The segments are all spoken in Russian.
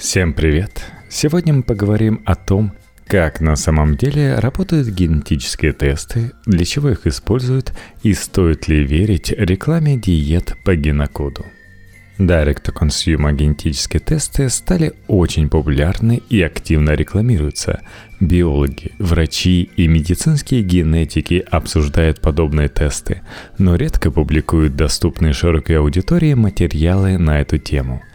Всем привет! Сегодня мы поговорим о том, как на самом деле работают генетические тесты, для чего их используют и стоит ли верить рекламе диет по генокоду. Direct-to-consumer генетические тесты стали очень популярны и активно рекламируются. Биологи, врачи и медицинские генетики обсуждают подобные тесты, но редко публикуют доступные широкой аудитории материалы на эту тему –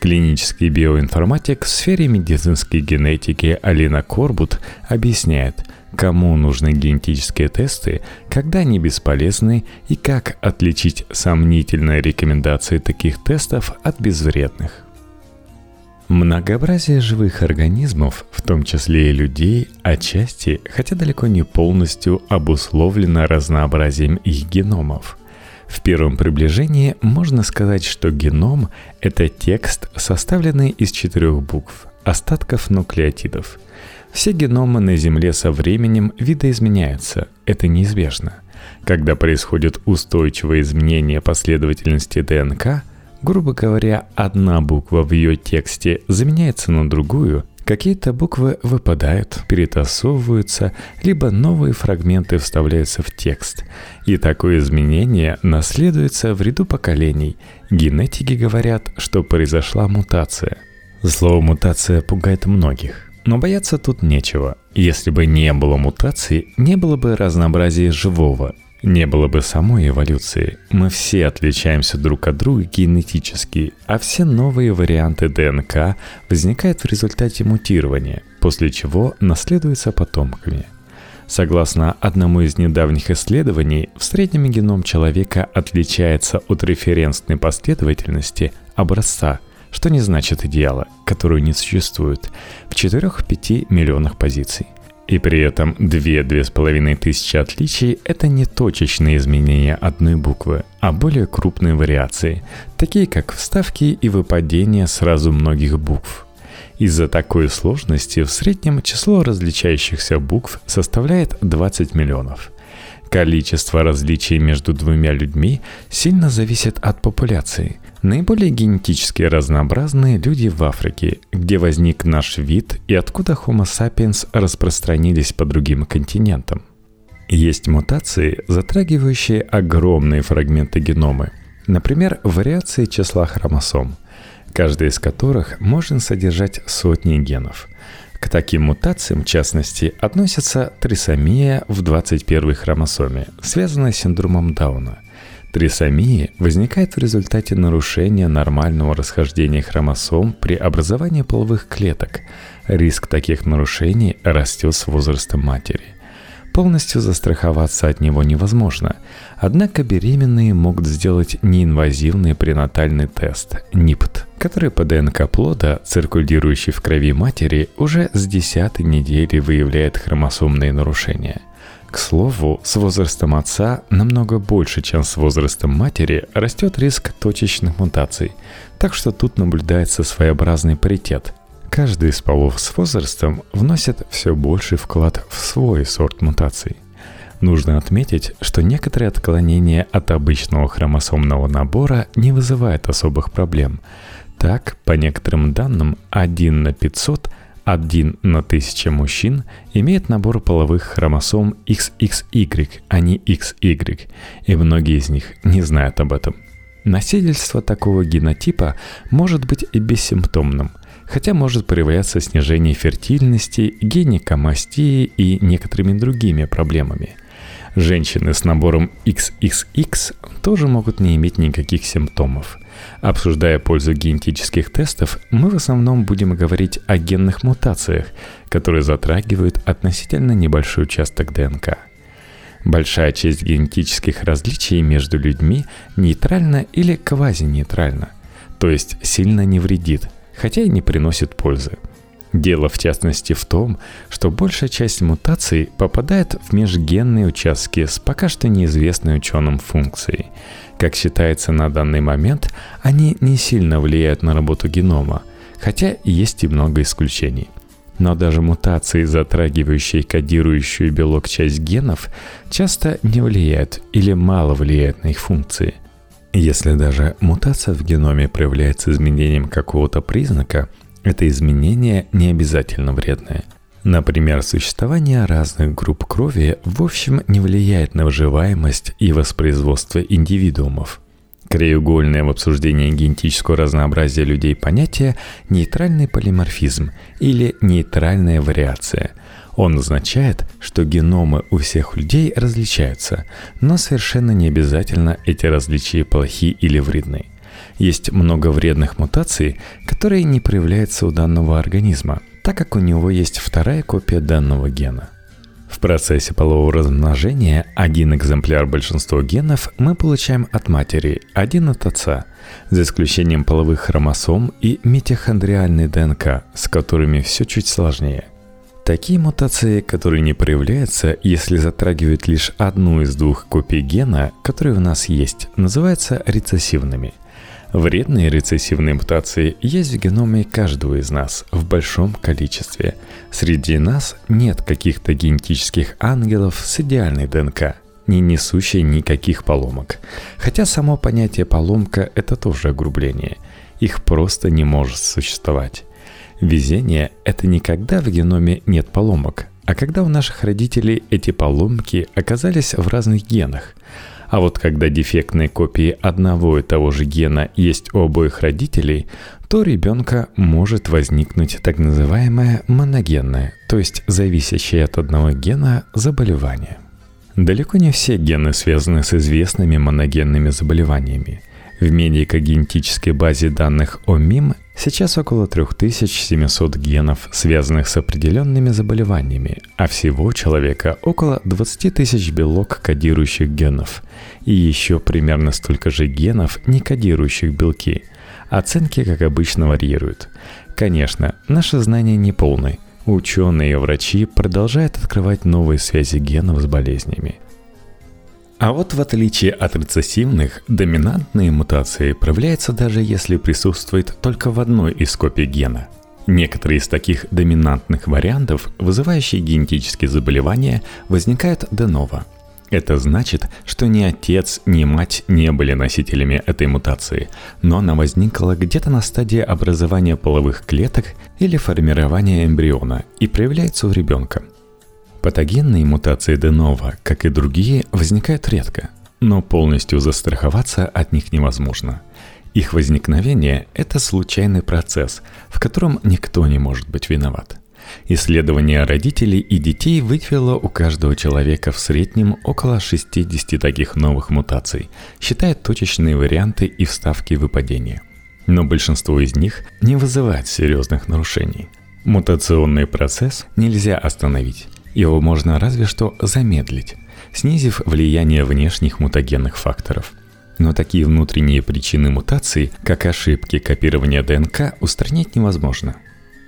Клинический биоинформатик в сфере медицинской генетики Алина Корбут объясняет, кому нужны генетические тесты, когда они бесполезны и как отличить сомнительные рекомендации таких тестов от безвредных. Многообразие живых организмов, в том числе и людей, отчасти, хотя далеко не полностью, обусловлено разнообразием их геномов – в первом приближении можно сказать, что геном – это текст, составленный из четырех букв, остатков нуклеотидов. Все геномы на Земле со временем видоизменяются, это неизбежно. Когда происходит устойчивое изменение последовательности ДНК, грубо говоря, одна буква в ее тексте заменяется на другую, Какие-то буквы выпадают, перетасовываются, либо новые фрагменты вставляются в текст. И такое изменение наследуется в ряду поколений. Генетики говорят, что произошла мутация. Слово «мутация» пугает многих. Но бояться тут нечего. Если бы не было мутации, не было бы разнообразия живого, не было бы самой эволюции. Мы все отличаемся друг от друга генетически, а все новые варианты ДНК возникают в результате мутирования, после чего наследуются потомками. Согласно одному из недавних исследований, в среднем геном человека отличается от референсной последовательности образца, что не значит идеала, которую не существует, в 4-5 миллионах позиций – и при этом 2-2,5 тысячи отличий – это не точечные изменения одной буквы, а более крупные вариации, такие как вставки и выпадения сразу многих букв. Из-за такой сложности в среднем число различающихся букв составляет 20 миллионов. Количество различий между двумя людьми сильно зависит от популяции – Наиболее генетически разнообразные люди в Африке, где возник наш вид и откуда Homo sapiens распространились по другим континентам. Есть мутации, затрагивающие огромные фрагменты генома, например, вариации числа хромосом, каждая из которых может содержать сотни генов. К таким мутациям, в частности, относятся трисомия в 21 хромосоме, связанная с синдромом Дауна – Трисомия возникает в результате нарушения нормального расхождения хромосом при образовании половых клеток. Риск таких нарушений растет с возрастом матери. Полностью застраховаться от него невозможно, однако беременные могут сделать неинвазивный пренатальный тест – НИПТ, который по ДНК плода, циркулирующий в крови матери, уже с десятой недели выявляет хромосомные нарушения – к слову, с возрастом отца намного больше, чем с возрастом матери, растет риск точечных мутаций, так что тут наблюдается своеобразный паритет. Каждый из полов с возрастом вносит все больший вклад в свой сорт мутаций. Нужно отметить, что некоторые отклонения от обычного хромосомного набора не вызывают особых проблем. Так, по некоторым данным, 1 на 500 один на 1000 мужчин имеет набор половых хромосом XXY, а не XY, и многие из них не знают об этом. Носительство такого генотипа может быть и бессимптомным, хотя может проявляться снижение фертильности, гинекомастии и некоторыми другими проблемами. Женщины с набором XXX тоже могут не иметь никаких симптомов – Обсуждая пользу генетических тестов, мы в основном будем говорить о генных мутациях, которые затрагивают относительно небольшой участок ДНК. Большая часть генетических различий между людьми нейтральна или квазинейтральна, то есть сильно не вредит, хотя и не приносит пользы. Дело в частности в том, что большая часть мутаций попадает в межгенные участки с пока что неизвестной ученым функцией – как считается на данный момент, они не сильно влияют на работу генома, хотя есть и много исключений. Но даже мутации, затрагивающие кодирующую белок часть генов, часто не влияют или мало влияют на их функции. Если даже мутация в геноме проявляется изменением какого-то признака, Это изменение не обязательно вредное. Например, существование разных групп крови в общем не влияет на выживаемость и воспроизводство индивидуумов. Краеугольное в обсуждении генетического разнообразия людей понятие «нейтральный полиморфизм» или «нейтральная вариация». Он означает, что геномы у всех людей различаются, но совершенно не обязательно эти различия плохи или вредны. Есть много вредных мутаций, которые не проявляются у данного организма, так как у него есть вторая копия данного гена. В процессе полового размножения один экземпляр большинства генов мы получаем от матери, один от отца, за исключением половых хромосом и митохондриальной ДНК, с которыми все чуть сложнее. Такие мутации, которые не проявляются, если затрагивают лишь одну из двух копий гена, которые у нас есть, называются рецессивными – Вредные рецессивные мутации есть в геноме каждого из нас в большом количестве. Среди нас нет каких-то генетических ангелов с идеальной ДНК, не несущей никаких поломок. Хотя само понятие «поломка» — это тоже огрубление. Их просто не может существовать. Везение — это не когда в геноме нет поломок, а когда у наших родителей эти поломки оказались в разных генах — а вот когда дефектные копии одного и того же гена есть у обоих родителей, то у ребенка может возникнуть так называемое моногенное, то есть зависящее от одного гена заболевание. Далеко не все гены связаны с известными моногенными заболеваниями. В медико-генетической базе данных ОМИМ сейчас около 3700 генов, связанных с определенными заболеваниями, а всего у человека около 20 тысяч белок кодирующих генов и еще примерно столько же генов, не кодирующих белки. Оценки, как обычно, варьируют. Конечно, наши знания не полны. Ученые и врачи продолжают открывать новые связи генов с болезнями – а вот в отличие от рецессивных, доминантные мутации проявляются даже если присутствует только в одной из копий гена. Некоторые из таких доминантных вариантов, вызывающие генетические заболевания, возникают де ново. Это значит, что ни отец, ни мать не были носителями этой мутации, но она возникла где-то на стадии образования половых клеток или формирования эмбриона и проявляется у ребенка – Патогенные мутации Денова, как и другие, возникают редко, но полностью застраховаться от них невозможно. Их возникновение – это случайный процесс, в котором никто не может быть виноват. Исследование родителей и детей выявило у каждого человека в среднем около 60 таких новых мутаций, считая точечные варианты и вставки выпадения. Но большинство из них не вызывает серьезных нарушений. Мутационный процесс нельзя остановить, его можно разве что замедлить, снизив влияние внешних мутагенных факторов. Но такие внутренние причины мутации, как ошибки копирования ДНК, устранить невозможно.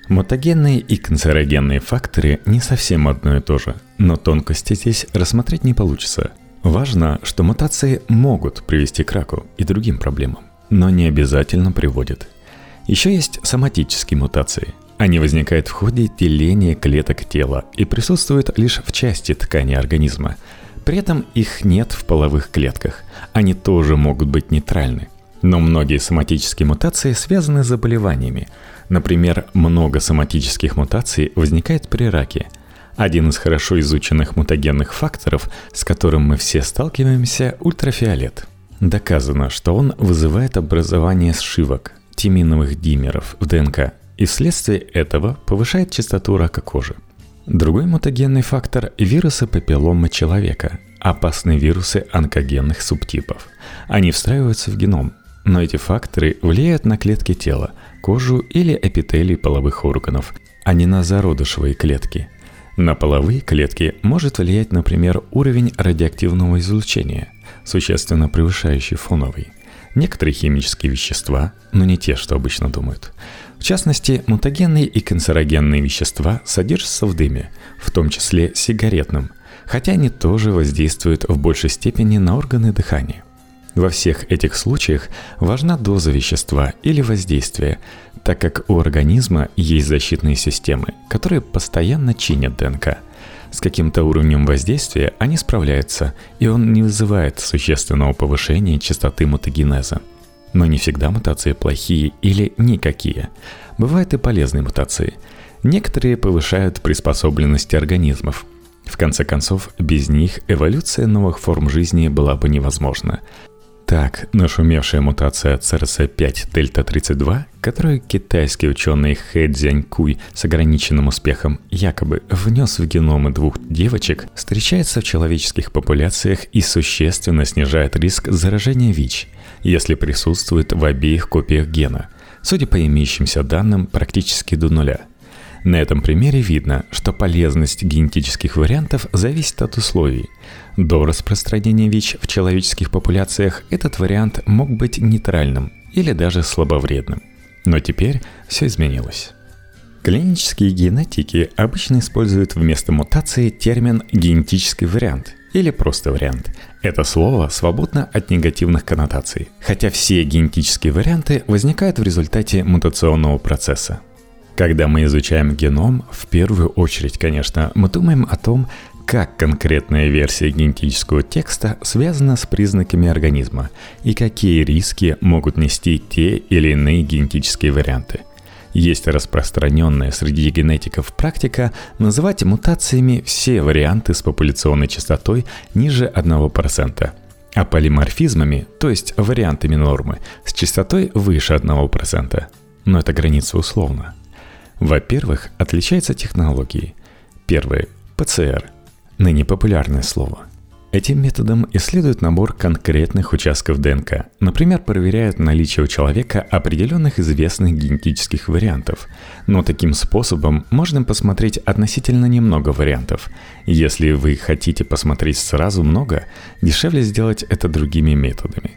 Мутагенные и канцерогенные факторы не совсем одно и то же, но тонкости здесь рассмотреть не получится. Важно, что мутации могут привести к раку и другим проблемам, но не обязательно приводят. Еще есть соматические мутации – они возникают в ходе деления клеток тела и присутствуют лишь в части ткани организма. При этом их нет в половых клетках. Они тоже могут быть нейтральны. Но многие соматические мутации связаны с заболеваниями. Например, много соматических мутаций возникает при раке. Один из хорошо изученных мутагенных факторов, с которым мы все сталкиваемся, ультрафиолет. Доказано, что он вызывает образование сшивок, тиминовых димеров в ДНК и вследствие этого повышает частоту рака кожи. Другой мутагенный фактор – вирусы папиллома человека, опасные вирусы онкогенных субтипов. Они встраиваются в геном, но эти факторы влияют на клетки тела, кожу или эпителий половых органов, а не на зародышевые клетки. На половые клетки может влиять, например, уровень радиоактивного излучения, существенно превышающий фоновый. Некоторые химические вещества, но не те, что обычно думают – в частности, мутагенные и канцерогенные вещества содержатся в дыме, в том числе сигаретном, хотя они тоже воздействуют в большей степени на органы дыхания. Во всех этих случаях важна доза вещества или воздействия, так как у организма есть защитные системы, которые постоянно чинят ДНК. С каким-то уровнем воздействия они справляются, и он не вызывает существенного повышения частоты мутагенеза – Но не всегда мутации плохие или никакие. Бывают и полезные мутации. Некоторые повышают приспособленность организмов. В конце концов, без них эволюция новых форм жизни была бы невозможна. Так, нашумевшая мутация CRC5 Дельта-32, которую китайский ученый Хэ Цзянькуй с ограниченным успехом якобы внес в геномы двух девочек, встречается в человеческих популяциях и существенно снижает риск заражения ВИЧ, если присутствует в обеих копиях гена, судя по имеющимся данным, практически до нуля – на этом примере видно, что полезность генетических вариантов зависит от условий. До распространения ВИЧ в человеческих популяциях этот вариант мог быть нейтральным или даже слабовредным. Но теперь все изменилось. Клинические генетики обычно используют вместо мутации термин «генетический вариант» или просто вариант. Это слово свободно от негативных коннотаций, хотя все генетические варианты возникают в результате мутационного процесса. Когда мы изучаем геном, в первую очередь, конечно, мы думаем о том, как конкретная версия генетического текста связана с признаками организма и какие риски могут нести те или иные генетические варианты. Есть распространенная среди генетиков практика называть мутациями все варианты с популяционной частотой ниже 1%, а полиморфизмами, то есть вариантами нормы, с частотой выше 1%. Но эта граница условна – во-первых, отличаются технологии. Первое – ПЦР, ныне популярное слово. Этим методом исследуют набор конкретных участков ДНК. Например, проверяют наличие у человека определенных известных генетических вариантов. Но таким способом можно посмотреть относительно немного вариантов. Если вы хотите посмотреть сразу много, дешевле сделать это другими методами.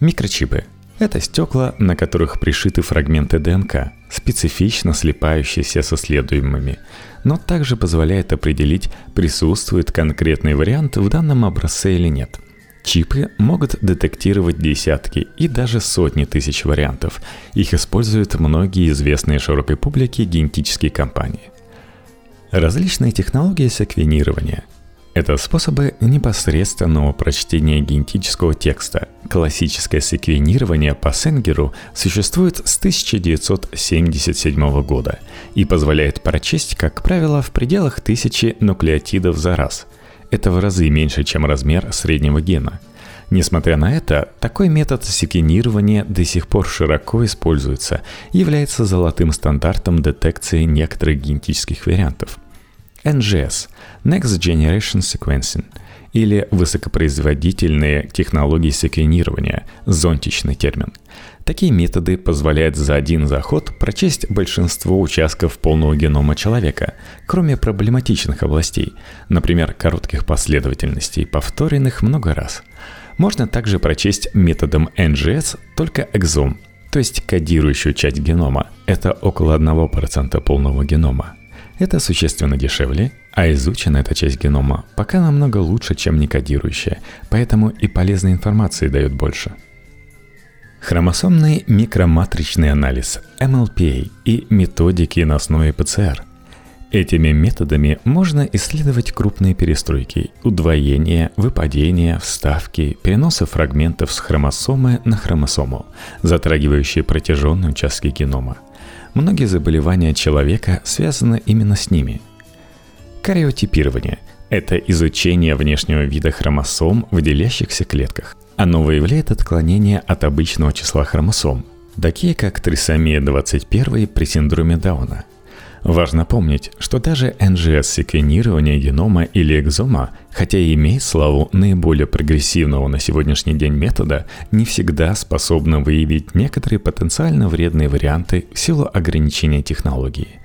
Микрочипы это стекла, на которых пришиты фрагменты ДНК, специфично слипающиеся со следуемыми, но также позволяет определить, присутствует конкретный вариант в данном образце или нет. Чипы могут детектировать десятки и даже сотни тысяч вариантов. Их используют многие известные широкой публике генетические компании. Различные технологии секвенирования – это способы непосредственного прочтения генетического текста. Классическое секвенирование по Сенгеру существует с 1977 года и позволяет прочесть, как правило, в пределах тысячи нуклеотидов за раз. Это в разы меньше, чем размер среднего гена. Несмотря на это, такой метод секвенирования до сих пор широко используется является золотым стандартом детекции некоторых генетических вариантов – NGS – Next Generation Sequencing или высокопроизводительные технологии секвенирования, зонтичный термин. Такие методы позволяют за один заход прочесть большинство участков полного генома человека, кроме проблематичных областей, например, коротких последовательностей, повторенных много раз. Можно также прочесть методом NGS только экзом, то есть кодирующую часть генома. Это около 1% полного генома. Это существенно дешевле, а изучена эта часть генома пока намного лучше, чем некодирующая, поэтому и полезной информации дает больше. Хромосомный микроматричный анализ MLPA и методики на основе ПЦР. Этими методами можно исследовать крупные перестройки, удвоения, выпадения, вставки, переносы фрагментов с хромосомы на хромосому, затрагивающие протяженные участки генома – Многие заболевания человека связаны именно с ними. Кариотипирование – это изучение внешнего вида хромосом в делящихся клетках. Оно выявляет отклонения от обычного числа хромосом, такие как трисомия 21 при синдроме Дауна – Важно помнить, что даже NGS-секвенирование генома или экзома, хотя и имеет славу наиболее прогрессивного на сегодняшний день метода, не всегда способно выявить некоторые потенциально вредные варианты в силу ограничения технологии.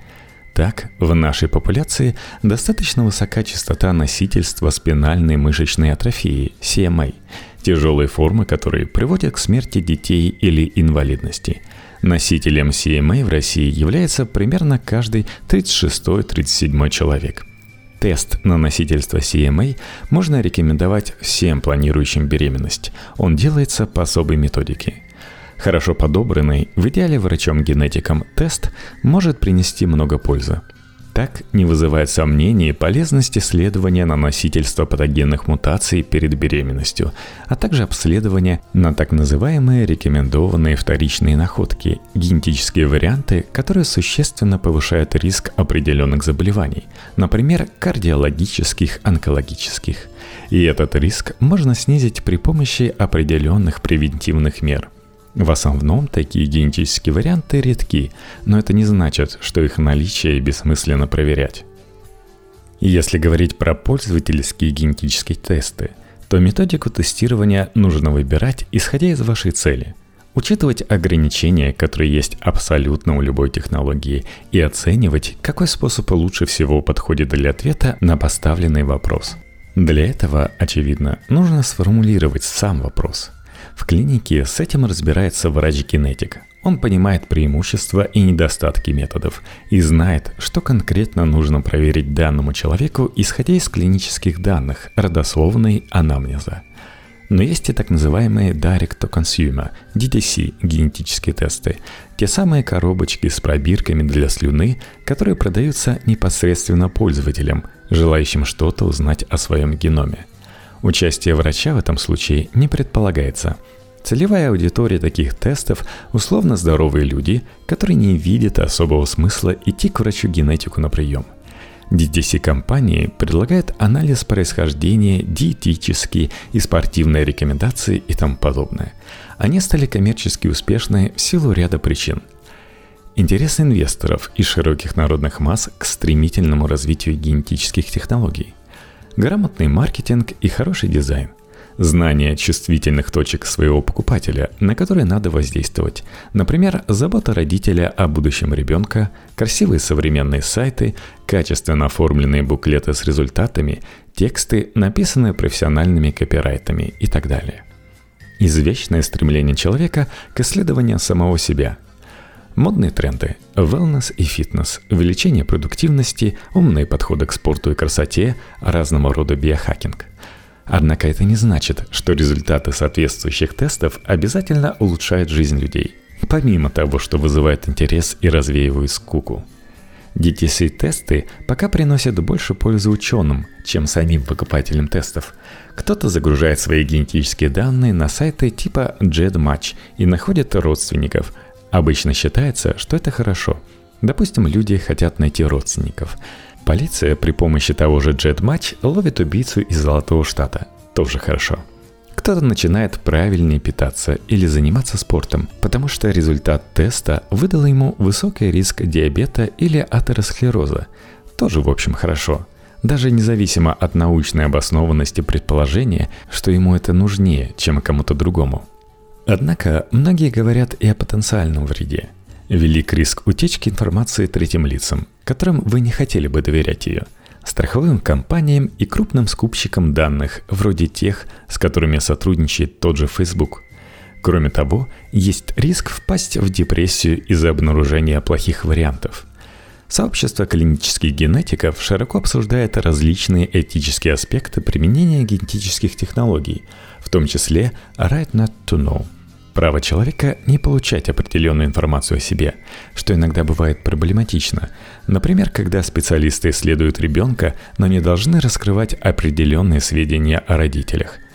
Так, в нашей популяции достаточно высока частота носительства спинальной мышечной атрофии, CMA, тяжелой формы которой приводят к смерти детей или инвалидности – Носителем CMA в России является примерно каждый 36-37 человек. Тест на носительство CMA можно рекомендовать всем планирующим беременность. Он делается по особой методике. Хорошо подобранный, в идеале врачом-генетиком тест может принести много пользы. Так не вызывает сомнений полезность исследования на носительство патогенных мутаций перед беременностью, а также обследования на так называемые рекомендованные вторичные находки, генетические варианты, которые существенно повышают риск определенных заболеваний, например, кардиологических, онкологических. И этот риск можно снизить при помощи определенных превентивных мер – в основном такие генетические варианты редки, но это не значит, что их наличие бессмысленно проверять. Если говорить про пользовательские генетические тесты, то методику тестирования нужно выбирать, исходя из вашей цели. Учитывать ограничения, которые есть абсолютно у любой технологии, и оценивать, какой способ лучше всего подходит для ответа на поставленный вопрос. Для этого, очевидно, нужно сформулировать сам вопрос – в клинике с этим разбирается врач-генетик. Он понимает преимущества и недостатки методов и знает, что конкретно нужно проверить данному человеку, исходя из клинических данных, родословной анамнеза. Но есть и так называемые Direct-to-Consumer, DTC, генетические тесты. Те самые коробочки с пробирками для слюны, которые продаются непосредственно пользователям, желающим что-то узнать о своем геноме. Участие врача в этом случае не предполагается. Целевая аудитория таких тестов – условно здоровые люди, которые не видят особого смысла идти к врачу-генетику на прием. DTC-компании предлагают анализ происхождения, диетические и спортивные рекомендации и тому подобное. Они стали коммерчески успешны в силу ряда причин – Интерес инвесторов и широких народных масс к стремительному развитию генетических технологий грамотный маркетинг и хороший дизайн. Знание чувствительных точек своего покупателя, на которые надо воздействовать. Например, забота родителя о будущем ребенка, красивые современные сайты, качественно оформленные буклеты с результатами, тексты, написанные профессиональными копирайтами и так далее. Извечное стремление человека к исследованию самого себя – Модные тренды – wellness и фитнес, увеличение продуктивности, умные подходы к спорту и красоте, разного рода биохакинг. Однако это не значит, что результаты соответствующих тестов обязательно улучшают жизнь людей, помимо того, что вызывает интерес и развеивают скуку. DTC-тесты пока приносят больше пользы ученым, чем самим покупателям тестов. Кто-то загружает свои генетические данные на сайты типа JEDMatch и находит родственников – Обычно считается, что это хорошо. Допустим, люди хотят найти родственников. Полиция при помощи того же JetMatch ловит убийцу из Золотого Штата. Тоже хорошо. Кто-то начинает правильнее питаться или заниматься спортом, потому что результат теста выдал ему высокий риск диабета или атеросклероза. Тоже, в общем, хорошо. Даже независимо от научной обоснованности предположения, что ему это нужнее, чем кому-то другому. Однако многие говорят и о потенциальном вреде. Велик риск утечки информации третьим лицам, которым вы не хотели бы доверять ее, страховым компаниям и крупным скупщикам данных, вроде тех, с которыми сотрудничает тот же Facebook. Кроме того, есть риск впасть в депрессию из-за обнаружения плохих вариантов – Сообщество клинических генетиков широко обсуждает различные этические аспекты применения генетических технологий, в том числе right not to know – Право человека не получать определенную информацию о себе, что иногда бывает проблематично. Например, когда специалисты исследуют ребенка, но не должны раскрывать определенные сведения о родителях –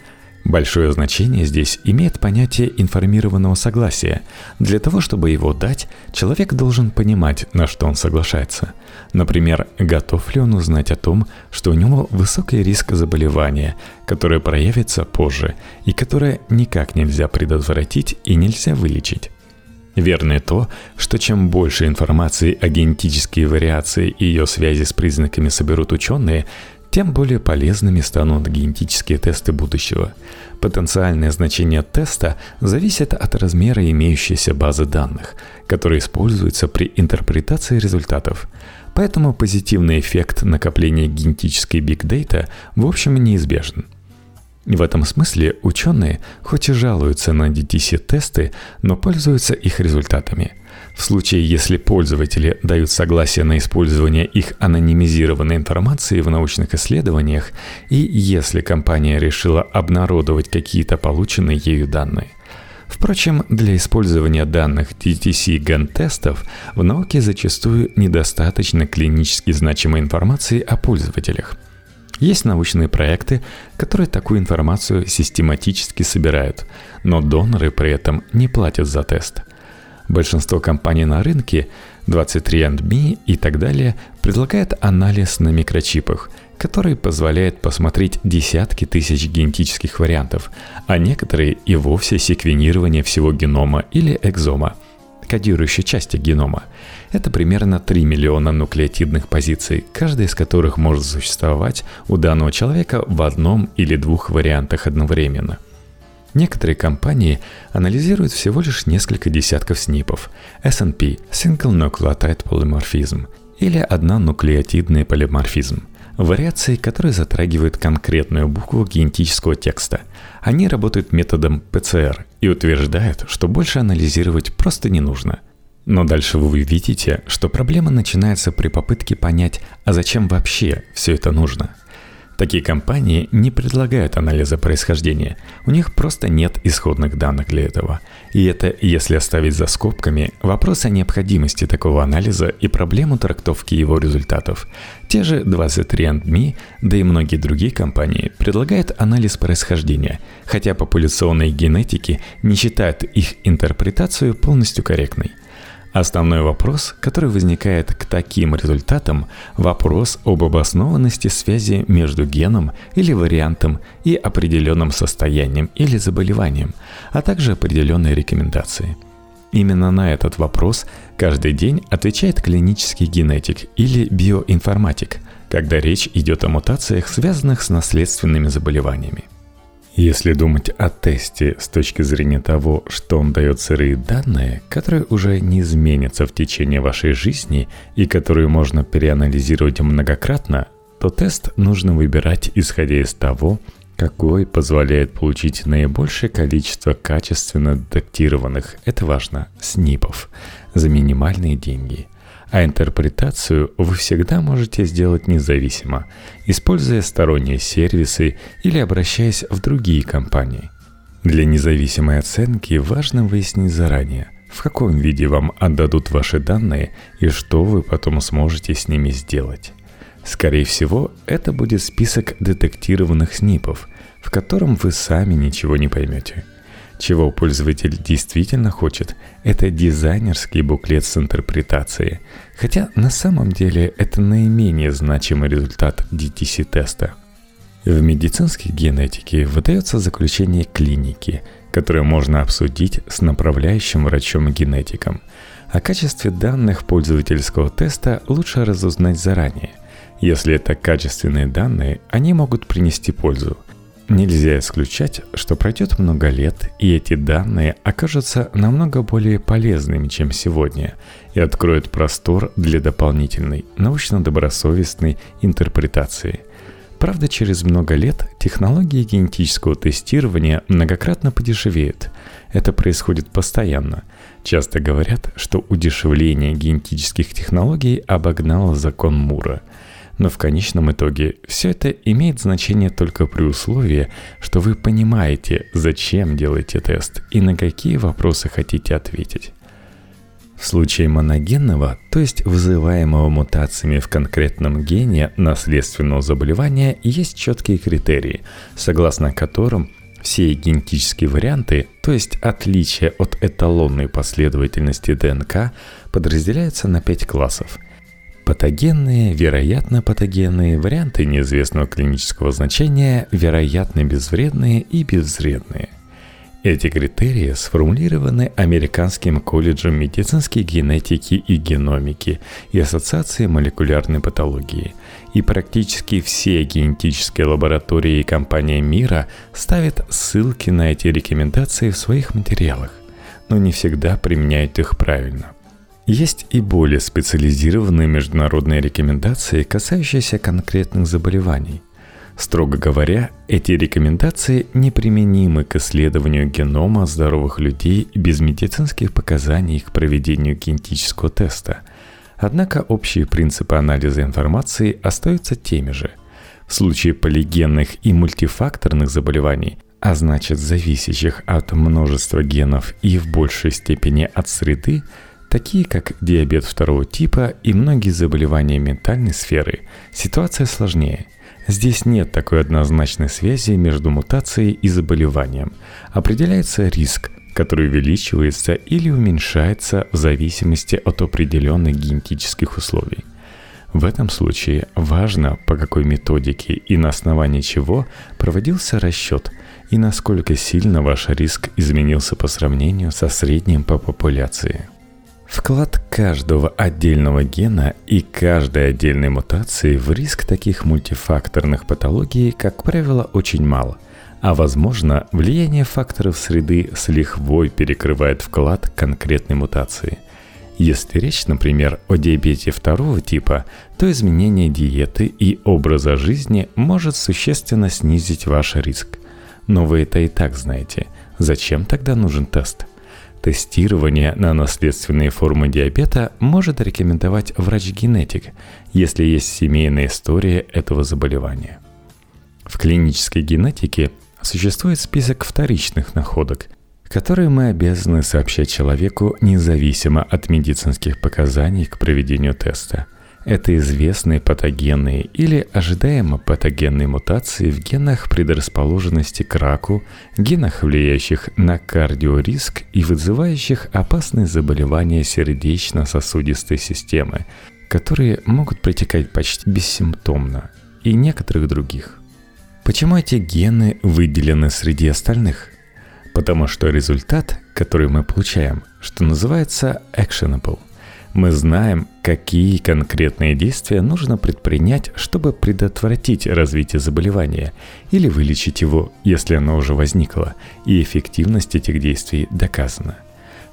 Большое значение здесь имеет понятие информированного согласия. Для того, чтобы его дать, человек должен понимать, на что он соглашается. Например, готов ли он узнать о том, что у него высокий риск заболевания, которое проявится позже и которое никак нельзя предотвратить и нельзя вылечить. Верно и то, что чем больше информации о генетической вариации и ее связи с признаками соберут ученые, тем более полезными станут генетические тесты будущего. Потенциальное значение теста зависит от размера имеющейся базы данных, которая используется при интерпретации результатов. Поэтому позитивный эффект накопления генетической биг дейта в общем неизбежен. В этом смысле ученые хоть и жалуются на DTC-тесты, но пользуются их результатами – в случае, если пользователи дают согласие на использование их анонимизированной информации в научных исследованиях и если компания решила обнародовать какие-то полученные ею данные. Впрочем, для использования данных DTC ген-тестов в науке зачастую недостаточно клинически значимой информации о пользователях. Есть научные проекты, которые такую информацию систематически собирают, но доноры при этом не платят за тест. Большинство компаний на рынке, 23andMe и так далее, предлагают анализ на микрочипах – который позволяет посмотреть десятки тысяч генетических вариантов, а некоторые и вовсе секвенирование всего генома или экзома, кодирующей части генома. Это примерно 3 миллиона нуклеотидных позиций, каждая из которых может существовать у данного человека в одном или двух вариантах одновременно. Некоторые компании анализируют всего лишь несколько десятков СНИПов – SNP – Single Nucleotide Polymorphism или однонуклеотидный полиморфизм – вариации, которые затрагивают конкретную букву генетического текста. Они работают методом ПЦР и утверждают, что больше анализировать просто не нужно. Но дальше вы видите, что проблема начинается при попытке понять, а зачем вообще все это нужно – Такие компании не предлагают анализа происхождения, у них просто нет исходных данных для этого. И это, если оставить за скобками, вопрос о необходимости такого анализа и проблему трактовки его результатов. Те же 23andMe, да и многие другие компании предлагают анализ происхождения, хотя популяционные генетики не считают их интерпретацию полностью корректной – Основной вопрос, который возникает к таким результатам, вопрос об обоснованности связи между геном или вариантом и определенным состоянием или заболеванием, а также определенные рекомендации. Именно на этот вопрос каждый день отвечает клинический генетик или биоинформатик, когда речь идет о мутациях, связанных с наследственными заболеваниями – если думать о тесте с точки зрения того, что он дает сырые данные, которые уже не изменятся в течение вашей жизни и которые можно переанализировать многократно, то тест нужно выбирать исходя из того, какой позволяет получить наибольшее количество качественно детектированных, это важно, СНИПов за минимальные деньги – а интерпретацию вы всегда можете сделать независимо, используя сторонние сервисы или обращаясь в другие компании. Для независимой оценки важно выяснить заранее, в каком виде вам отдадут ваши данные и что вы потом сможете с ними сделать. Скорее всего, это будет список детектированных СНИПов, в котором вы сами ничего не поймете – чего пользователь действительно хочет, это дизайнерский буклет с интерпретацией, хотя на самом деле это наименее значимый результат DTC-теста. В медицинской генетике выдается заключение клиники, которое можно обсудить с направляющим врачом-генетиком. О качестве данных пользовательского теста лучше разузнать заранее. Если это качественные данные, они могут принести пользу – Нельзя исключать, что пройдет много лет, и эти данные окажутся намного более полезными, чем сегодня, и откроют простор для дополнительной, научно-добросовестной интерпретации. Правда, через много лет технологии генетического тестирования многократно подешевеют. Это происходит постоянно. Часто говорят, что удешевление генетических технологий обогнало закон Мура – но в конечном итоге все это имеет значение только при условии, что вы понимаете, зачем делаете тест и на какие вопросы хотите ответить. В случае моногенного, то есть вызываемого мутациями в конкретном гене наследственного заболевания, есть четкие критерии, согласно которым все генетические варианты, то есть отличия от эталонной последовательности ДНК, подразделяются на 5 классов – Патогенные, вероятно патогенные, варианты неизвестного клинического значения, вероятно безвредные и безвредные. Эти критерии сформулированы Американским колледжем медицинской генетики и геномики и Ассоциацией молекулярной патологии. И практически все генетические лаборатории и компании мира ставят ссылки на эти рекомендации в своих материалах, но не всегда применяют их правильно. Есть и более специализированные международные рекомендации, касающиеся конкретных заболеваний. Строго говоря, эти рекомендации неприменимы к исследованию генома здоровых людей без медицинских показаний к проведению генетического теста. Однако общие принципы анализа информации остаются теми же. В случае полигенных и мультифакторных заболеваний а значит зависящих от множества генов и в большей степени от среды, такие как диабет второго типа и многие заболевания ментальной сферы, ситуация сложнее. Здесь нет такой однозначной связи между мутацией и заболеванием. Определяется риск, который увеличивается или уменьшается в зависимости от определенных генетических условий. В этом случае важно, по какой методике и на основании чего проводился расчет и насколько сильно ваш риск изменился по сравнению со средним по популяции. Вклад каждого отдельного гена и каждой отдельной мутации в риск таких мультифакторных патологий, как правило, очень мал – а возможно, влияние факторов среды с лихвой перекрывает вклад конкретной мутации. Если речь, например, о диабете второго типа, то изменение диеты и образа жизни может существенно снизить ваш риск. Но вы это и так знаете. Зачем тогда нужен тест? Тестирование на наследственные формы диабета может рекомендовать врач-генетик, если есть семейная история этого заболевания. В клинической генетике существует список вторичных находок, которые мы обязаны сообщать человеку независимо от медицинских показаний к проведению теста. Это известные патогенные или ожидаемо патогенные мутации в генах предрасположенности к раку, генах, влияющих на кардиориск и вызывающих опасные заболевания сердечно-сосудистой системы, которые могут протекать почти бессимптомно, и некоторых других – Почему эти гены выделены среди остальных? Потому что результат, который мы получаем, что называется actionable. Мы знаем, какие конкретные действия нужно предпринять, чтобы предотвратить развитие заболевания или вылечить его, если оно уже возникло, и эффективность этих действий доказана.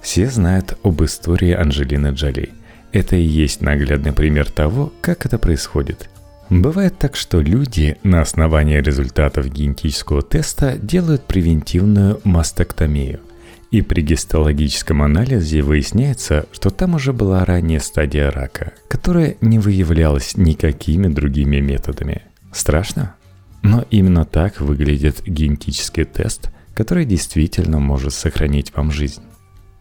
Все знают об истории Анджелины Джоли. Это и есть наглядный пример того, как это происходит. Бывает так, что люди на основании результатов генетического теста делают превентивную мастектомию. И при гистологическом анализе выясняется, что там уже была ранняя стадия рака, которая не выявлялась никакими другими методами. Страшно? Но именно так выглядит генетический тест, который действительно может сохранить вам жизнь.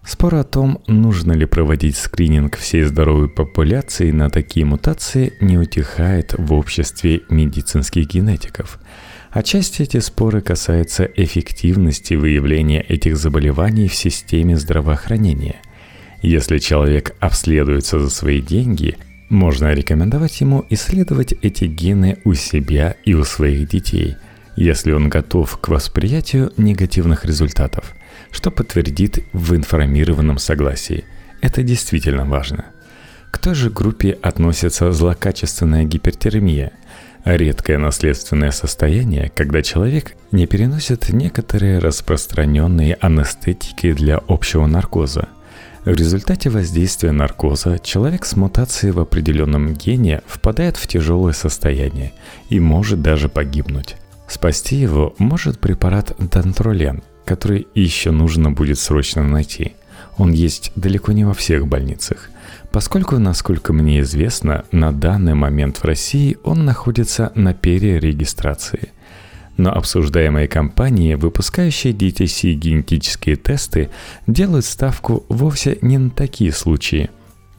Спор о том, нужно ли проводить скрининг всей здоровой популяции на такие мутации, не утихает в обществе медицинских генетиков. Отчасти эти споры касаются эффективности выявления этих заболеваний в системе здравоохранения. Если человек обследуется за свои деньги, можно рекомендовать ему исследовать эти гены у себя и у своих детей, если он готов к восприятию негативных результатов – что подтвердит в информированном согласии. Это действительно важно. К той же группе относится злокачественная гипертермия – редкое наследственное состояние, когда человек не переносит некоторые распространенные анестетики для общего наркоза. В результате воздействия наркоза человек с мутацией в определенном гене впадает в тяжелое состояние и может даже погибнуть. Спасти его может препарат дантролен, который еще нужно будет срочно найти. Он есть далеко не во всех больницах, поскольку, насколько мне известно, на данный момент в России он находится на перерегистрации. Но обсуждаемые компании, выпускающие DTC генетические тесты, делают ставку вовсе не на такие случаи.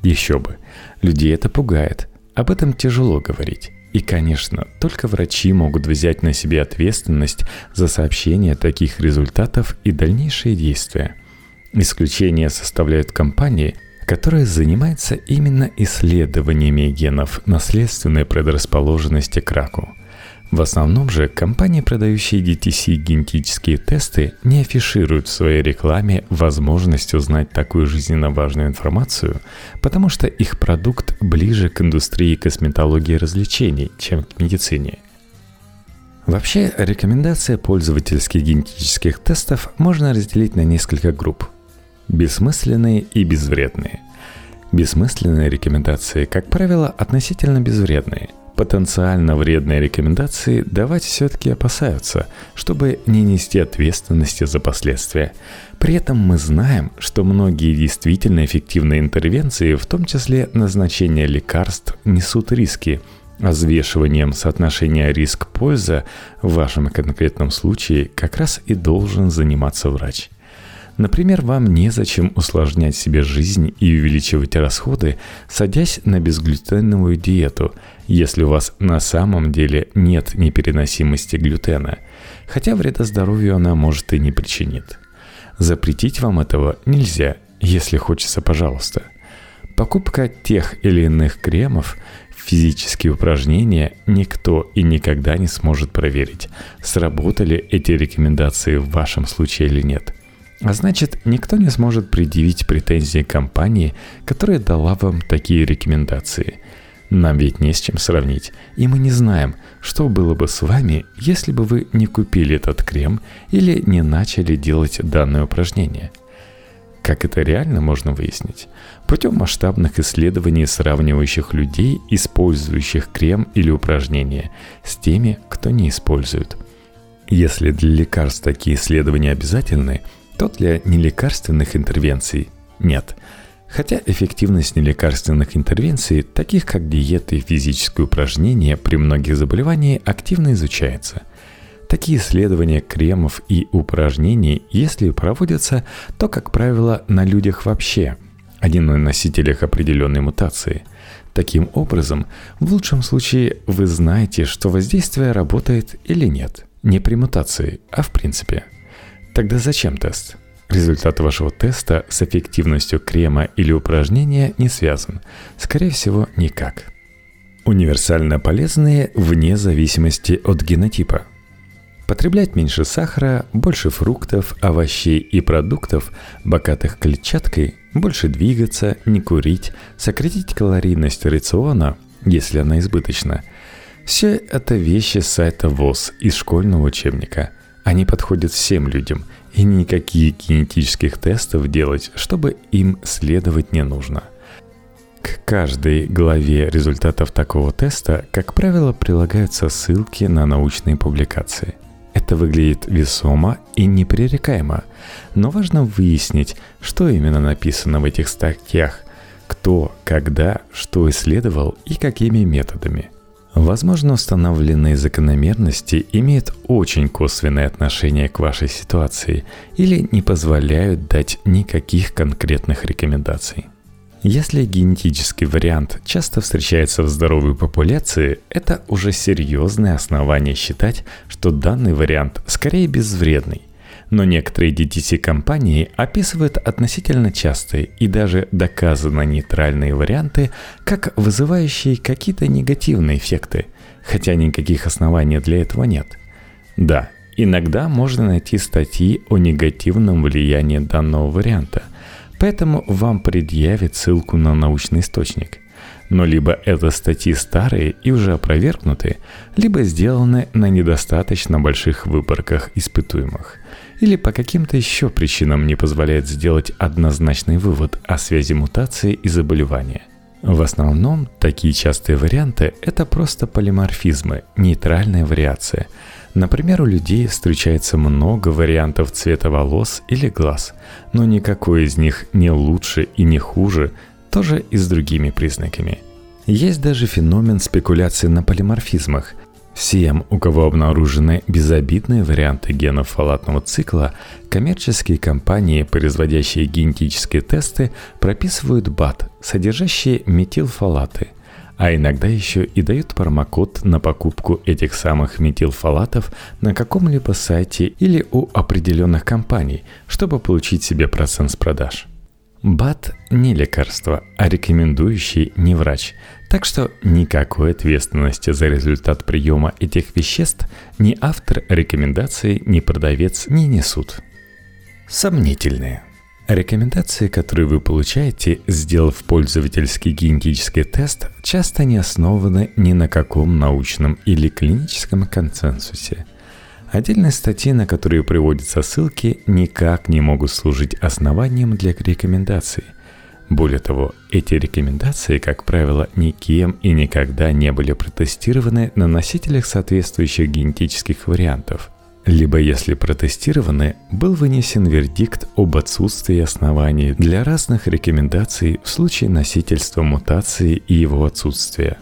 Еще бы, людей это пугает, об этом тяжело говорить. И, конечно, только врачи могут взять на себе ответственность за сообщение таких результатов и дальнейшие действия. Исключение составляют компании, которая занимается именно исследованиями генов наследственной предрасположенности к раку – в основном же компании, продающие DTC генетические тесты, не афишируют в своей рекламе возможность узнать такую жизненно важную информацию, потому что их продукт ближе к индустрии косметологии и развлечений, чем к медицине. Вообще, рекомендация пользовательских генетических тестов можно разделить на несколько групп. Бессмысленные и безвредные. Бессмысленные рекомендации, как правило, относительно безвредные – потенциально вредные рекомендации давать все-таки опасаются, чтобы не нести ответственности за последствия. При этом мы знаем, что многие действительно эффективные интервенции, в том числе назначение лекарств, несут риски, А взвешиванием соотношения риск-польза в вашем конкретном случае как раз и должен заниматься врач. Например, вам незачем усложнять себе жизнь и увеличивать расходы, садясь на безглютеновую диету, если у вас на самом деле нет непереносимости глютена, хотя вреда здоровью она может и не причинит. Запретить вам этого нельзя, если хочется, пожалуйста. Покупка тех или иных кремов – физические упражнения никто и никогда не сможет проверить, сработали эти рекомендации в вашем случае или нет. А значит, никто не сможет предъявить претензии компании, которая дала вам такие рекомендации. Нам ведь не с чем сравнить, и мы не знаем, что было бы с вами, если бы вы не купили этот крем или не начали делать данное упражнение – как это реально можно выяснить? Путем масштабных исследований, сравнивающих людей, использующих крем или упражнения, с теми, кто не использует. Если для лекарств такие исследования обязательны, то для нелекарственных интервенций нет. Хотя эффективность нелекарственных интервенций, таких как диеты и физические упражнения при многих заболеваниях, активно изучается – Такие исследования кремов и упражнений, если проводятся, то, как правило, на людях вообще, а не на носителях определенной мутации. Таким образом, в лучшем случае вы знаете, что воздействие работает или нет. Не при мутации, а в принципе. Тогда зачем тест? Результат вашего теста с эффективностью крема или упражнения не связан. Скорее всего, никак. Универсально полезные вне зависимости от генотипа – Потреблять меньше сахара, больше фруктов, овощей и продуктов, богатых клетчаткой, больше двигаться, не курить, сократить калорийность рациона, если она избыточна. Все это вещи с сайта ВОЗ из школьного учебника. Они подходят всем людям, и никаких генетических тестов делать, чтобы им следовать не нужно. К каждой главе результатов такого теста, как правило, прилагаются ссылки на научные публикации. Это выглядит весомо и непререкаемо, но важно выяснить, что именно написано в этих статьях, кто, когда, что исследовал и какими методами. Возможно, установленные закономерности имеют очень косвенное отношение к вашей ситуации или не позволяют дать никаких конкретных рекомендаций. Если генетический вариант часто встречается в здоровой популяции, это уже серьезное основание считать, что данный вариант скорее безвредный. Но некоторые DTC-компании описывают относительно частые и даже доказанно нейтральные варианты как вызывающие какие-то негативные эффекты, хотя никаких оснований для этого нет. Да, иногда можно найти статьи о негативном влиянии данного варианта – Поэтому вам предъявят ссылку на научный источник. Но либо это статьи старые и уже опровергнуты, либо сделаны на недостаточно больших выборках испытуемых. Или по каким-то еще причинам не позволяет сделать однозначный вывод о связи мутации и заболевания. В основном такие частые варианты – это просто полиморфизмы, нейтральная вариация – Например, у людей встречается много вариантов цвета волос или глаз, но никакой из них не лучше и не хуже, тоже и с другими признаками. Есть даже феномен спекуляции на полиморфизмах. Всем, у кого обнаружены безобидные варианты генов фалатного цикла, коммерческие компании, производящие генетические тесты, прописывают БАТ, содержащие метилфалаты – а иногда еще и дают промокод на покупку этих самых метилфалатов на каком-либо сайте или у определенных компаний, чтобы получить себе процент с продаж. БАТ не лекарство, а рекомендующий не врач, так что никакой ответственности за результат приема этих веществ ни автор рекомендации, ни продавец не несут. Сомнительные – Рекомендации, которые вы получаете, сделав пользовательский генетический тест, часто не основаны ни на каком научном или клиническом консенсусе. Отдельные статьи, на которые приводятся ссылки, никак не могут служить основанием для рекомендаций. Более того, эти рекомендации, как правило, никем и никогда не были протестированы на носителях соответствующих генетических вариантов – либо, если протестированы, был вынесен вердикт об отсутствии оснований для разных рекомендаций в случае носительства мутации и его отсутствия.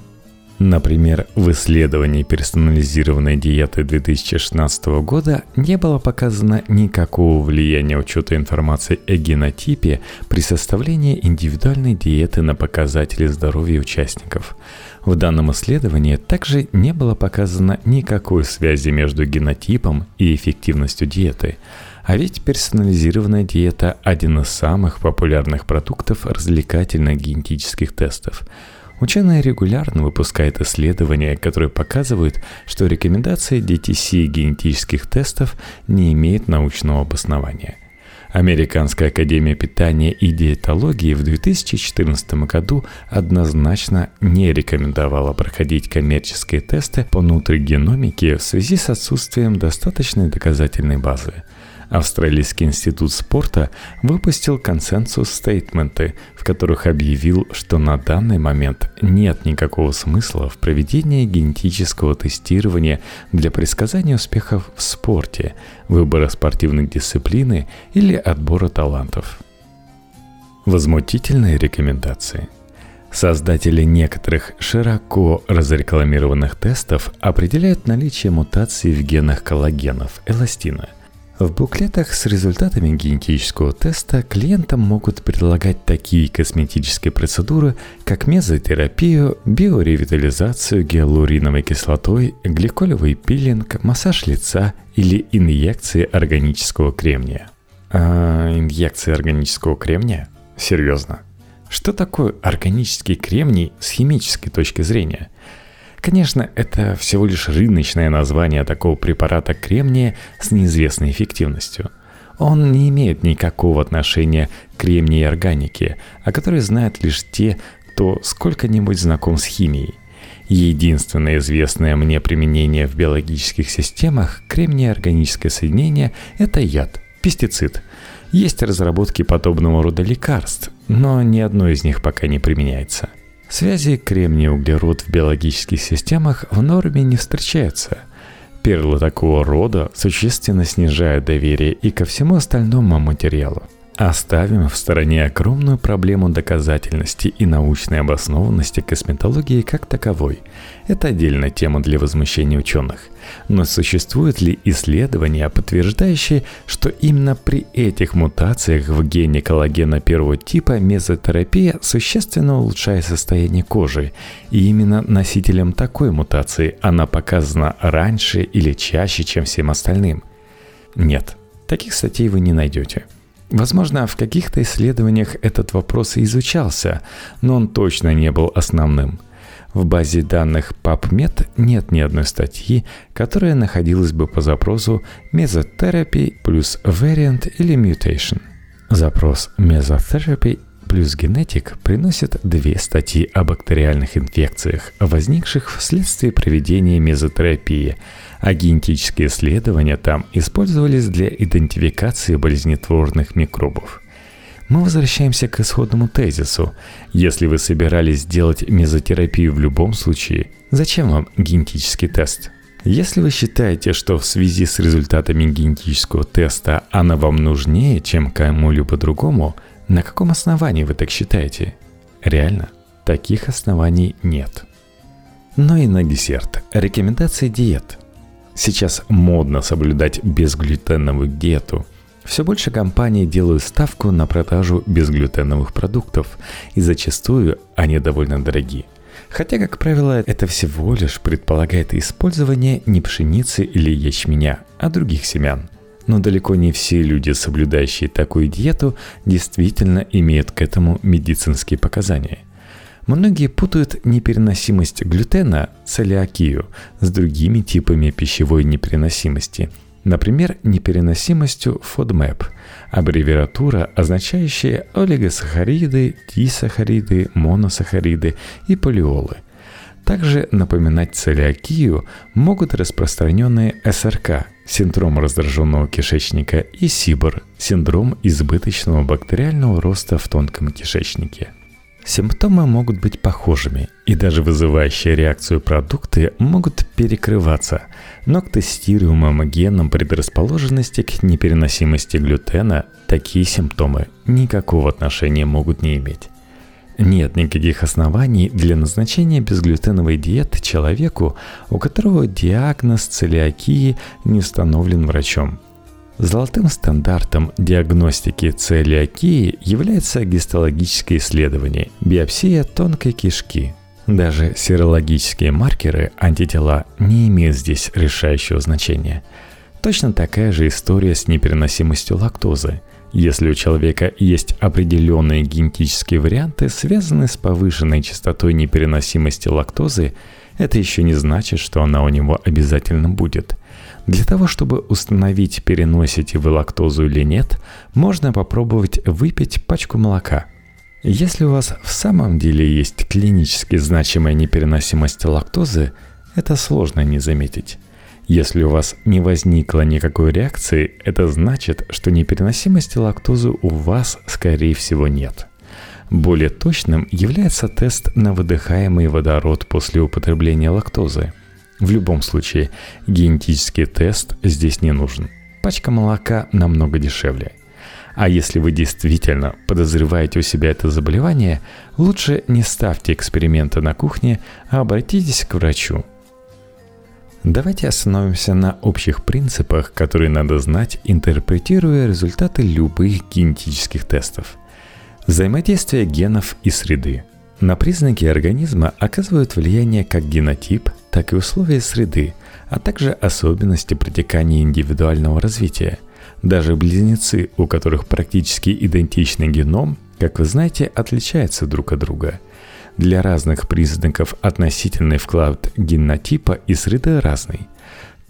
Например, в исследовании персонализированной диеты 2016 года не было показано никакого влияния учета информации о генотипе при составлении индивидуальной диеты на показатели здоровья участников. В данном исследовании также не было показано никакой связи между генотипом и эффективностью диеты. А ведь персонализированная диета – один из самых популярных продуктов развлекательных генетических тестов – Ученые регулярно выпускают исследования, которые показывают, что рекомендации DTC генетических тестов не имеют научного обоснования. Американская академия питания и диетологии в 2014 году однозначно не рекомендовала проходить коммерческие тесты по нутригеномике в связи с отсутствием достаточной доказательной базы – Австралийский институт спорта выпустил консенсус-стейтменты, в которых объявил, что на данный момент нет никакого смысла в проведении генетического тестирования для предсказания успехов в спорте, выбора спортивной дисциплины или отбора талантов. Возмутительные рекомендации – Создатели некоторых широко разрекламированных тестов определяют наличие мутаций в генах коллагенов, эластина – в буклетах с результатами генетического теста клиентам могут предлагать такие косметические процедуры, как мезотерапию, биоревитализацию гиалуриновой кислотой, гликолевый пилинг, массаж лица или инъекции органического кремния. А, инъекции органического кремния? Серьезно? Что такое органический кремний с химической точки зрения – Конечно, это всего лишь рыночное название такого препарата кремния с неизвестной эффективностью. Он не имеет никакого отношения к кремнии органике, о которой знают лишь те, кто сколько-нибудь знаком с химией. Единственное известное мне применение в биологических системах кремния органическое соединение – это яд, пестицид. Есть разработки подобного рода лекарств, но ни одно из них пока не применяется – Связи кремний-углерод в биологических системах в норме не встречаются. Перлы такого рода существенно снижают доверие и ко всему остальному материалу. Оставим в стороне огромную проблему доказательности и научной обоснованности косметологии как таковой. Это отдельная тема для возмущения ученых. Но существуют ли исследования, подтверждающие, что именно при этих мутациях в гене коллагена первого типа мезотерапия существенно улучшает состояние кожи, и именно носителям такой мутации она показана раньше или чаще, чем всем остальным? Нет, таких статей вы не найдете – Возможно, в каких-то исследованиях этот вопрос и изучался, но он точно не был основным. В базе данных PubMed нет ни одной статьи, которая находилась бы по запросу Mesotherapy плюс Variant или Mutation. Запрос Mesotherapy плюс генетик приносит две статьи о бактериальных инфекциях, возникших вследствие проведения мезотерапии, а генетические исследования там использовались для идентификации болезнетворных микробов. Мы возвращаемся к исходному тезису. Если вы собирались сделать мезотерапию в любом случае, зачем вам генетический тест? Если вы считаете, что в связи с результатами генетического теста она вам нужнее, чем кому-либо другому – на каком основании вы так считаете? Реально, таких оснований нет. Но и на десерт. Рекомендации диет. Сейчас модно соблюдать безглютеновую диету. Все больше компаний делают ставку на продажу безглютеновых продуктов, и зачастую они довольно дорогие. Хотя, как правило, это всего лишь предполагает использование не пшеницы или ячменя, а других семян – но далеко не все люди, соблюдающие такую диету, действительно имеют к этому медицинские показания. Многие путают непереносимость глютена, целиакию, с другими типами пищевой непереносимости, например, непереносимостью FODMAP, аббревиатура, означающая олигосахариды, дисахариды, моносахариды и полиолы – также напоминать целиакию могут распространенные СРК, синдром раздраженного кишечника, и СИБР, синдром избыточного бактериального роста в тонком кишечнике. Симптомы могут быть похожими, и даже вызывающие реакцию продукты могут перекрываться, но к тестируемым генам предрасположенности к непереносимости глютена такие симптомы никакого отношения могут не иметь. нет никаких оснований для назначения безглютеновой диеты человеку, у которого диагноз целиакии не установлен врачом. Золотым стандартом диагностики целиакии является гистологическое исследование – биопсия тонкой кишки. Даже серологические маркеры антитела не имеют здесь решающего значения. Точно такая же история с непереносимостью лактозы – если у человека есть определенные генетические варианты, связанные с повышенной частотой непереносимости лактозы, это еще не значит, что она у него обязательно будет. Для того, чтобы установить, переносите вы лактозу или нет, можно попробовать выпить пачку молока. Если у вас в самом деле есть клинически значимая непереносимость лактозы, это сложно не заметить. Если у вас не возникло никакой реакции, это значит, что непереносимости лактозы у вас, скорее всего, нет. Более точным является тест на выдыхаемый водород после употребления лактозы. В любом случае, генетический тест здесь не нужен. Пачка молока намного дешевле. А если вы действительно подозреваете у себя это заболевание, лучше не ставьте эксперименты на кухне, а обратитесь к врачу – Давайте остановимся на общих принципах, которые надо знать, интерпретируя результаты любых генетических тестов. Взаимодействие генов и среды. На признаки организма оказывают влияние как генотип, так и условия среды, а также особенности протекания индивидуального развития. Даже близнецы, у которых практически идентичный геном, как вы знаете, отличаются друг от друга – для разных признаков относительный вклад генотипа и среды разный.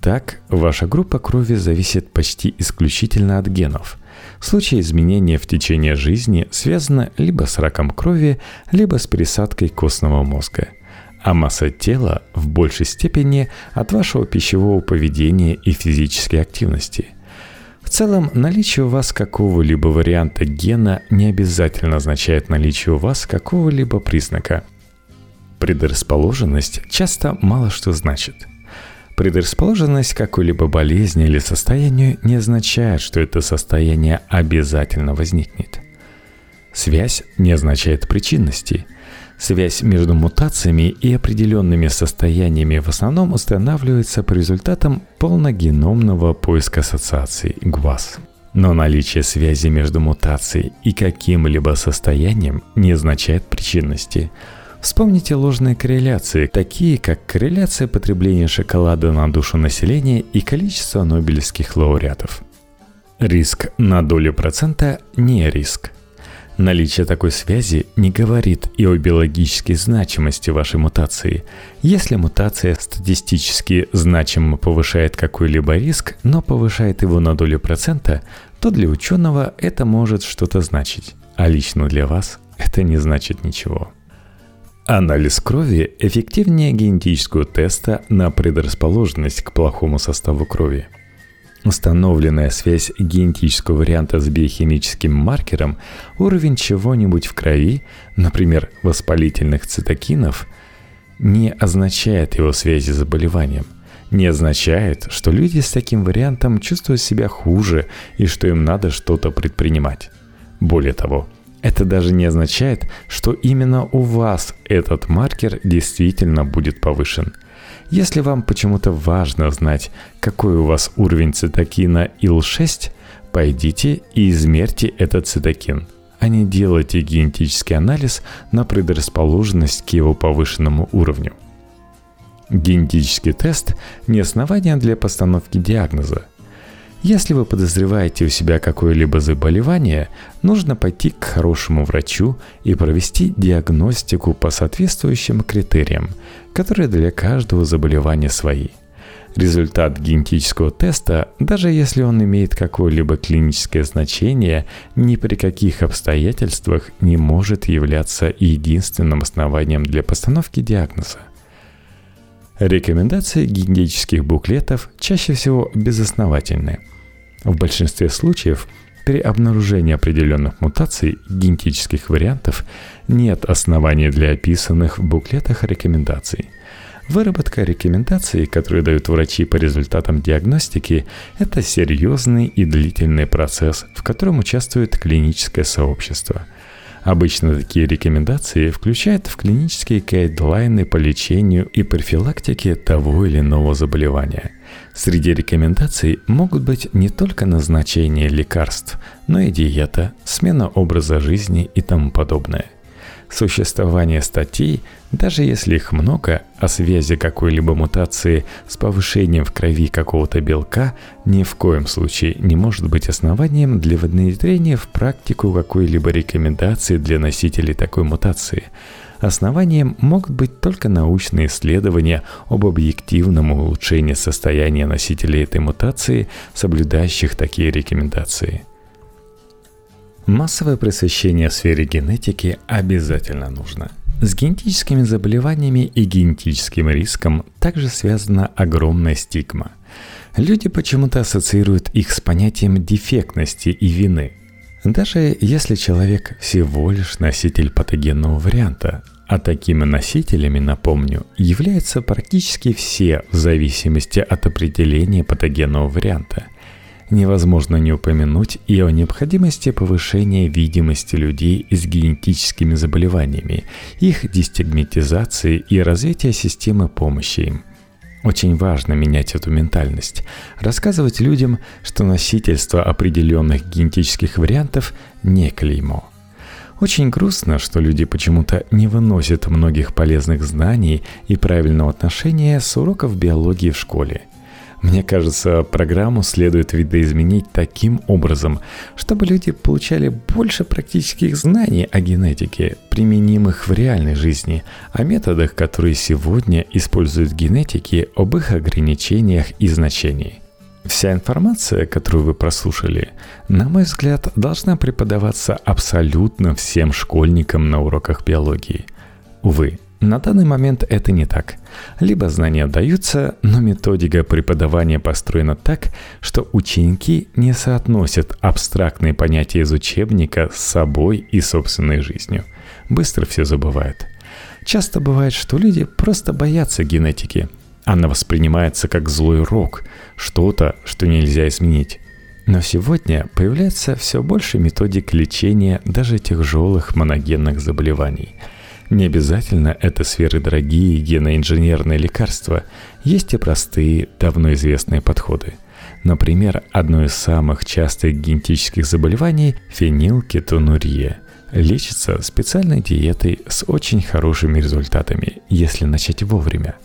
Так, ваша группа крови зависит почти исключительно от генов. В изменения в течение жизни связано либо с раком крови, либо с пересадкой костного мозга. А масса тела в большей степени от вашего пищевого поведения и физической активности – в целом, наличие у вас какого-либо варианта гена не обязательно означает наличие у вас какого-либо признака. Предрасположенность часто мало что значит. Предрасположенность к какой-либо болезни или состоянию не означает, что это состояние обязательно возникнет. Связь не означает причинности – Связь между мутациями и определенными состояниями в основном устанавливается по результатам полногеномного поиска ассоциаций ГВАС. Но наличие связи между мутацией и каким-либо состоянием не означает причинности. Вспомните ложные корреляции, такие как корреляция потребления шоколада на душу населения и количество нобелевских лауреатов. Риск на долю процента не риск – Наличие такой связи не говорит и о биологической значимости вашей мутации. Если мутация статистически значимо повышает какой-либо риск, но повышает его на долю процента, то для ученого это может что-то значить, а лично для вас это не значит ничего. Анализ крови эффективнее генетического теста на предрасположенность к плохому составу крови – Установленная связь генетического варианта с биохимическим маркером, уровень чего-нибудь в крови, например, воспалительных цитокинов, не означает его связи с заболеванием. Не означает, что люди с таким вариантом чувствуют себя хуже и что им надо что-то предпринимать. Более того, это даже не означает, что именно у вас этот маркер действительно будет повышен – если вам почему-то важно знать, какой у вас уровень цитокина ИЛ-6, пойдите и измерьте этот цитокин, а не делайте генетический анализ на предрасположенность к его повышенному уровню. Генетический тест – не основание для постановки диагноза. Если вы подозреваете у себя какое-либо заболевание, нужно пойти к хорошему врачу и провести диагностику по соответствующим критериям, которые для каждого заболевания свои. Результат генетического теста, даже если он имеет какое-либо клиническое значение, ни при каких обстоятельствах не может являться единственным основанием для постановки диагноза. Рекомендации генетических буклетов чаще всего безосновательны. В большинстве случаев при обнаружении определенных мутаций генетических вариантов нет оснований для описанных в буклетах рекомендаций. Выработка рекомендаций, которые дают врачи по результатам диагностики, это серьезный и длительный процесс, в котором участвует клиническое сообщество – Обычно такие рекомендации включают в клинические гайдлайны по лечению и профилактике того или иного заболевания. Среди рекомендаций могут быть не только назначение лекарств, но и диета, смена образа жизни и тому подобное – Существование статей, даже если их много, о связи какой-либо мутации с повышением в крови какого-то белка ни в коем случае не может быть основанием для внедрения в практику какой-либо рекомендации для носителей такой мутации. Основанием могут быть только научные исследования об объективном улучшении состояния носителей этой мутации, соблюдающих такие рекомендации – Массовое просвещение в сфере генетики обязательно нужно. С генетическими заболеваниями и генетическим риском также связана огромная стигма. Люди почему-то ассоциируют их с понятием дефектности и вины. Даже если человек всего лишь носитель патогенного варианта, а такими носителями, напомню, являются практически все в зависимости от определения патогенного варианта – невозможно не упомянуть и о необходимости повышения видимости людей с генетическими заболеваниями, их дестигматизации и развития системы помощи им. Очень важно менять эту ментальность, рассказывать людям, что носительство определенных генетических вариантов не клеймо. Очень грустно, что люди почему-то не выносят многих полезных знаний и правильного отношения с уроков биологии в школе – мне кажется, программу следует видоизменить таким образом, чтобы люди получали больше практических знаний о генетике, применимых в реальной жизни, о методах, которые сегодня используют генетики, об их ограничениях и значении. Вся информация, которую вы прослушали, на мой взгляд, должна преподаваться абсолютно всем школьникам на уроках биологии. Увы, на данный момент это не так. Либо знания даются, но методика преподавания построена так, что ученики не соотносят абстрактные понятия из учебника с собой и собственной жизнью. Быстро все забывают. Часто бывает, что люди просто боятся генетики. Она воспринимается как злой рок, что-то, что нельзя изменить. Но сегодня появляется все больше методик лечения даже тяжелых моногенных заболеваний – не обязательно это сферы дорогие геноинженерные лекарства. Есть и простые, давно известные подходы. Например, одно из самых частых генетических заболеваний – фенилкетонурия – лечится специальной диетой с очень хорошими результатами, если начать вовремя.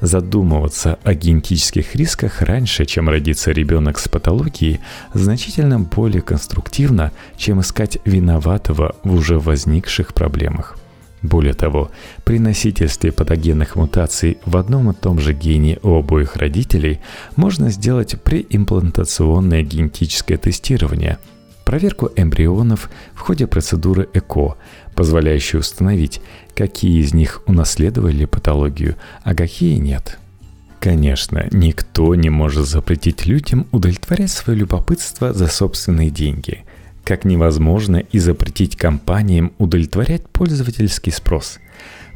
Задумываться о генетических рисках раньше, чем родится ребенок с патологией, значительно более конструктивно, чем искать виноватого в уже возникших проблемах. Более того, при носительстве патогенных мутаций в одном и том же гене у обоих родителей можно сделать преимплантационное генетическое тестирование, проверку эмбрионов в ходе процедуры ЭКО, позволяющую установить, какие из них унаследовали патологию, а какие нет. Конечно, никто не может запретить людям удовлетворять свое любопытство за собственные деньги – как невозможно и запретить компаниям удовлетворять пользовательский спрос.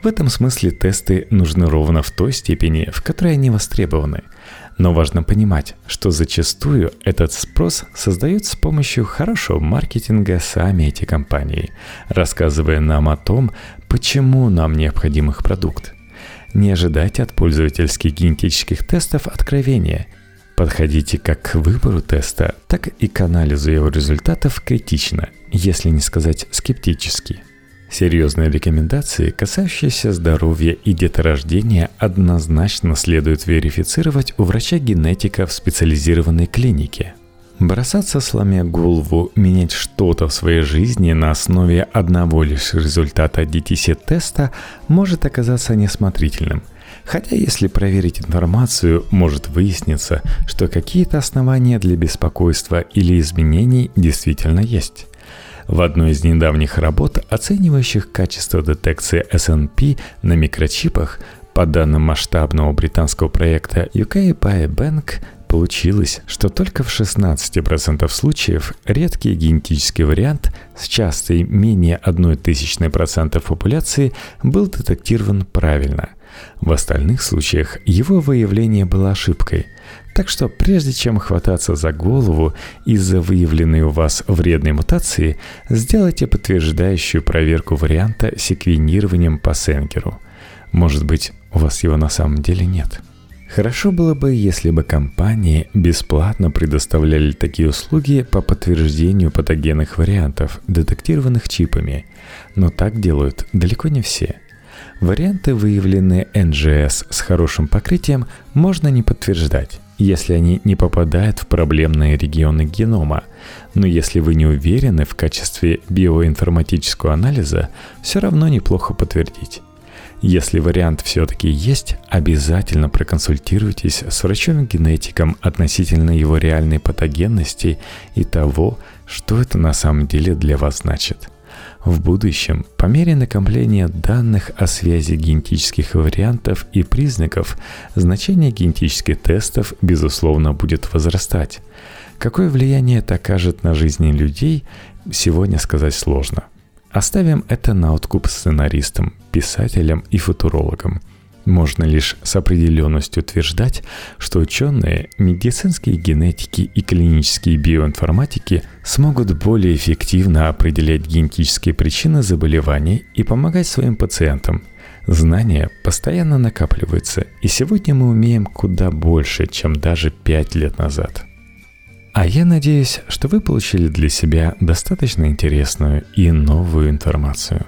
В этом смысле тесты нужны ровно в той степени, в которой они востребованы. Но важно понимать, что зачастую этот спрос создают с помощью хорошего маркетинга сами эти компании, рассказывая нам о том, почему нам необходим их продукт. Не ожидайте от пользовательских генетических тестов откровения – Подходите как к выбору теста, так и к анализу его результатов критично, если не сказать скептически. Серьезные рекомендации, касающиеся здоровья и деторождения, однозначно следует верифицировать у врача-генетика в специализированной клинике. Бросаться сломя голову, менять что-то в своей жизни на основе одного лишь результата DTC-теста может оказаться несмотрительным – Хотя если проверить информацию, может выясниться, что какие-то основания для беспокойства или изменений действительно есть. В одной из недавних работ, оценивающих качество детекции SNP на микрочипах, по данным масштабного британского проекта UK Biobank, получилось, что только в 16% случаев редкий генетический вариант с частой менее 0,01% популяции был детектирован правильно – в остальных случаях его выявление было ошибкой. Так что прежде чем хвататься за голову из-за выявленной у вас вредной мутации, сделайте подтверждающую проверку варианта секвенированием по Сенгеру. Может быть, у вас его на самом деле нет. Хорошо было бы, если бы компании бесплатно предоставляли такие услуги по подтверждению патогенных вариантов, детектированных чипами, но так делают далеко не все. Варианты, выявленные NGS с хорошим покрытием, можно не подтверждать, если они не попадают в проблемные регионы генома. Но если вы не уверены в качестве биоинформатического анализа, все равно неплохо подтвердить. Если вариант все-таки есть, обязательно проконсультируйтесь с врачом-генетиком относительно его реальной патогенности и того, что это на самом деле для вас значит. В будущем, по мере накопления данных о связи генетических вариантов и признаков, значение генетических тестов, безусловно, будет возрастать. Какое влияние это окажет на жизни людей, сегодня сказать сложно – Оставим это на откуп сценаристам, писателям и футурологам. Можно лишь с определенностью утверждать, что ученые, медицинские генетики и клинические биоинформатики смогут более эффективно определять генетические причины заболеваний и помогать своим пациентам. Знания постоянно накапливаются, и сегодня мы умеем куда больше, чем даже пять лет назад. А я надеюсь, что вы получили для себя достаточно интересную и новую информацию.